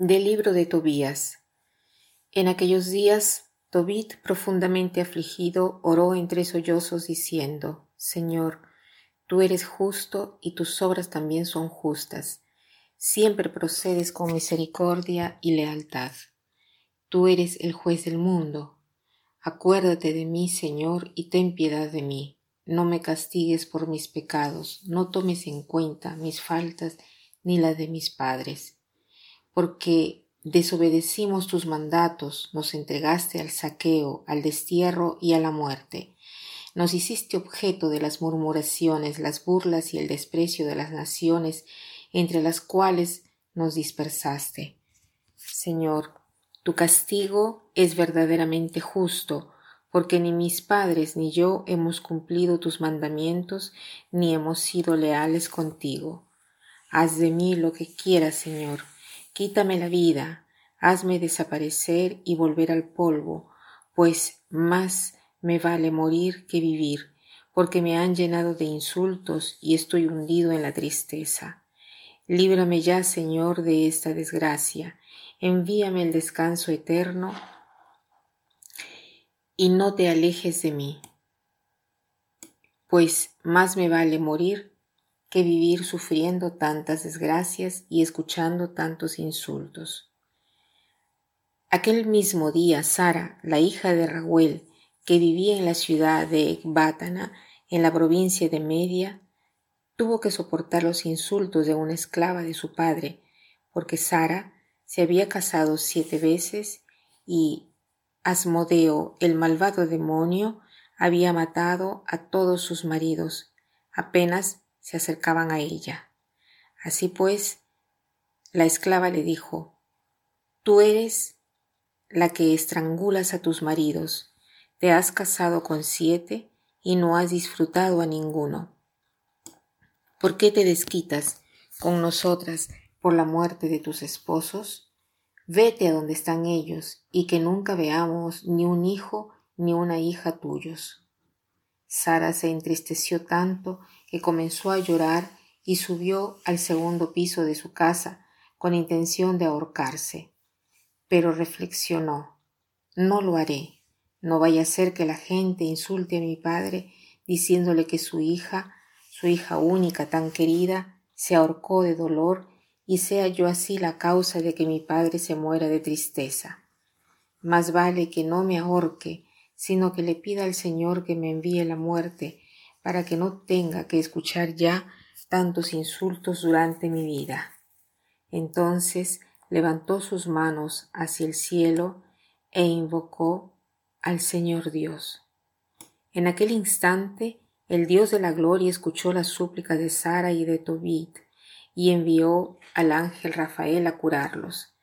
Del libro de Tobías. En aquellos días, Tobit, profundamente afligido, oró entre sollozos diciendo, Señor, tú eres justo y tus obras también son justas. Siempre procedes con misericordia y lealtad. Tú eres el juez del mundo. Acuérdate de mí, Señor, y ten piedad de mí. No me castigues por mis pecados, no tomes en cuenta mis faltas ni las de mis padres porque desobedecimos tus mandatos, nos entregaste al saqueo, al destierro y a la muerte. Nos hiciste objeto de las murmuraciones, las burlas y el desprecio de las naciones, entre las cuales nos dispersaste. Señor, tu castigo es verdaderamente justo, porque ni mis padres ni yo hemos cumplido tus mandamientos, ni hemos sido leales contigo. Haz de mí lo que quieras, Señor Quítame la vida, hazme desaparecer y volver al polvo, pues más me vale morir que vivir, porque me han llenado de insultos y estoy hundido en la tristeza. Líbrame ya, Señor, de esta desgracia, envíame el descanso eterno y no te alejes de mí, pues más me vale morir que vivir sufriendo tantas desgracias y escuchando tantos insultos. Aquel mismo día, Sara, la hija de Raguel, que vivía en la ciudad de Ecbátana, en la provincia de Media, tuvo que soportar los insultos de una esclava de su padre, porque Sara se había casado siete veces y Asmodeo, el malvado demonio, había matado a todos sus maridos, apenas se acercaban a ella. Así pues, la esclava le dijo, Tú eres la que estrangulas a tus maridos, te has casado con siete y no has disfrutado a ninguno. ¿Por qué te desquitas con nosotras por la muerte de tus esposos? Vete a donde están ellos y que nunca veamos ni un hijo ni una hija tuyos. Sara se entristeció tanto que comenzó a llorar y subió al segundo piso de su casa con intención de ahorcarse. Pero reflexionó no lo haré. No vaya a ser que la gente insulte a mi padre diciéndole que su hija, su hija única tan querida, se ahorcó de dolor y sea yo así la causa de que mi padre se muera de tristeza. Más vale que no me ahorque, sino que le pida al Señor que me envíe la muerte, para que no tenga que escuchar ya tantos insultos durante mi vida. Entonces levantó sus manos hacia el cielo e invocó al Señor Dios. En aquel instante el Dios de la gloria escuchó las súplicas de Sara y de Tobit y envió al ángel Rafael a curarlos.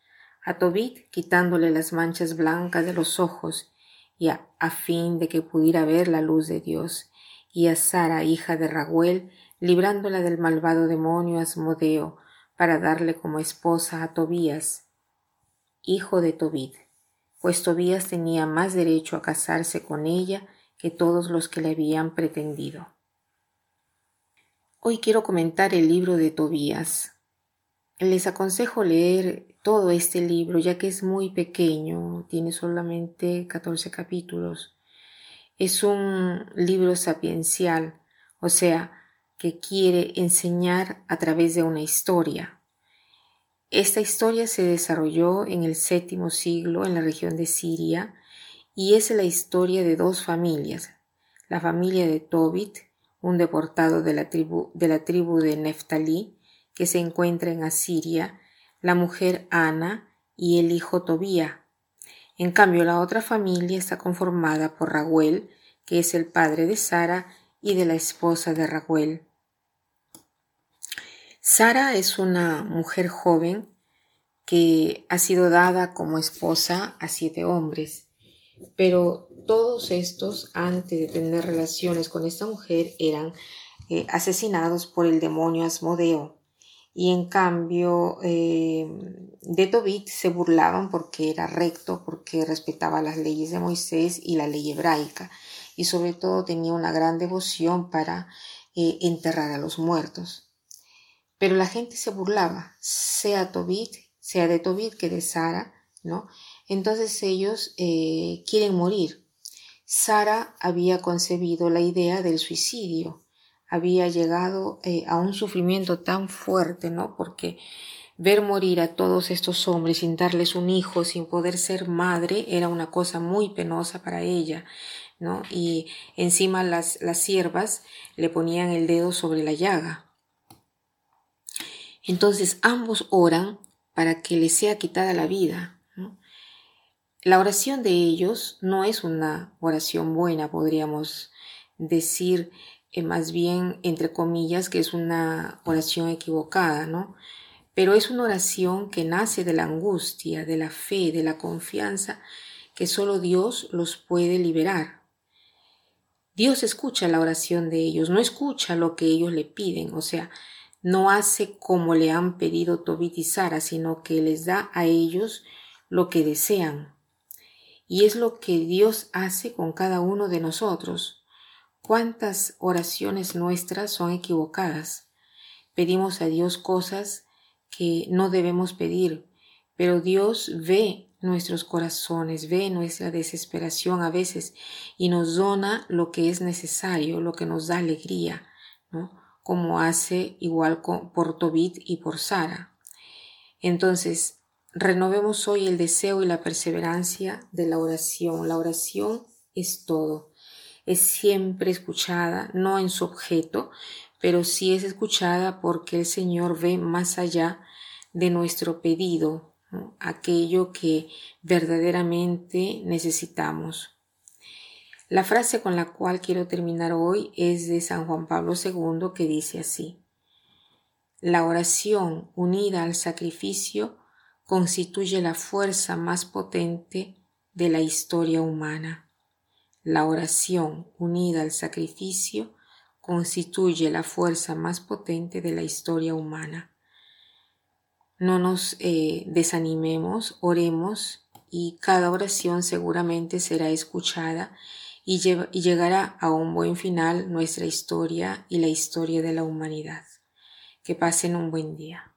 A Tobit quitándole las manchas blancas de los ojos y a, a fin de que pudiera ver la luz de Dios y a Sara, hija de Raguel, librándola del malvado demonio Asmodeo, para darle como esposa a Tobías, hijo de Tobid, pues Tobías tenía más derecho a casarse con ella que todos los que le habían pretendido. Hoy quiero comentar el libro de Tobías. Les aconsejo leer todo este libro ya que es muy pequeño, tiene solamente 14 capítulos es un libro sapiencial, o sea, que quiere enseñar a través de una historia. Esta historia se desarrolló en el séptimo siglo en la región de Siria y es la historia de dos familias, la familia de Tobit, un deportado de la tribu de, la Neftalí, que se encuentra en Asiria, la mujer Ana y el hijo Tobía, en cambio, la otra familia está conformada por Raguel, que es el padre de Sara y de la esposa de Raguel. Sara es una mujer joven que ha sido dada como esposa a siete hombres, pero todos estos, antes de tener relaciones con esta mujer, eran eh, asesinados por el demonio Asmodeo y en cambio eh, de Tobit se burlaban porque era recto, porque respetaba las leyes de Moisés y la ley hebraica y sobre todo tenía una gran devoción para eh, enterrar a los muertos. Pero la gente se burlaba, sea Tobit, sea de Tobit que de Sara, ¿no? Entonces ellos eh, quieren morir. Sara había concebido la idea del suicidio, había llegado eh, a un sufrimiento tan fuerte, ¿no? Porque ver morir a todos estos hombres sin darles un hijo, sin poder ser madre, era una cosa muy penosa para ella, ¿no? Y encima las, las siervas le ponían el dedo sobre la llaga. Entonces ambos oran para que les sea quitada la vida. La oración de ellos no es una oración buena, podríamos decir eh, más bien, entre comillas, que es una oración equivocada, ¿no? Pero es una oración que nace de la angustia, de la fe, de la confianza, que solo Dios los puede liberar. Dios escucha la oración de ellos, no escucha lo que ellos le piden, o sea, no hace como le han pedido Tobit y Sara, sino que les da a ellos lo que desean. Y es lo que Dios hace con cada uno de nosotros. ¿Cuántas oraciones nuestras son equivocadas? Pedimos a Dios cosas que no debemos pedir, pero Dios ve nuestros corazones, ve nuestra desesperación a veces y nos dona lo que es necesario, lo que nos da alegría, ¿no? como hace igual por Tobit y por Sara. Entonces, renovemos hoy el deseo y la perseverancia de la oración. La oración es todo es siempre escuchada, no en su objeto, pero sí es escuchada porque el Señor ve más allá de nuestro pedido, aquello que verdaderamente necesitamos. La frase con la cual quiero terminar hoy es de San Juan Pablo II que dice así, La oración unida al sacrificio constituye la fuerza más potente de la historia humana. La oración unida al sacrificio constituye la fuerza más potente de la historia humana. No nos eh, desanimemos, oremos y cada oración seguramente será escuchada y, y llegará a un buen final nuestra historia y la historia de la humanidad. Que pasen un buen día.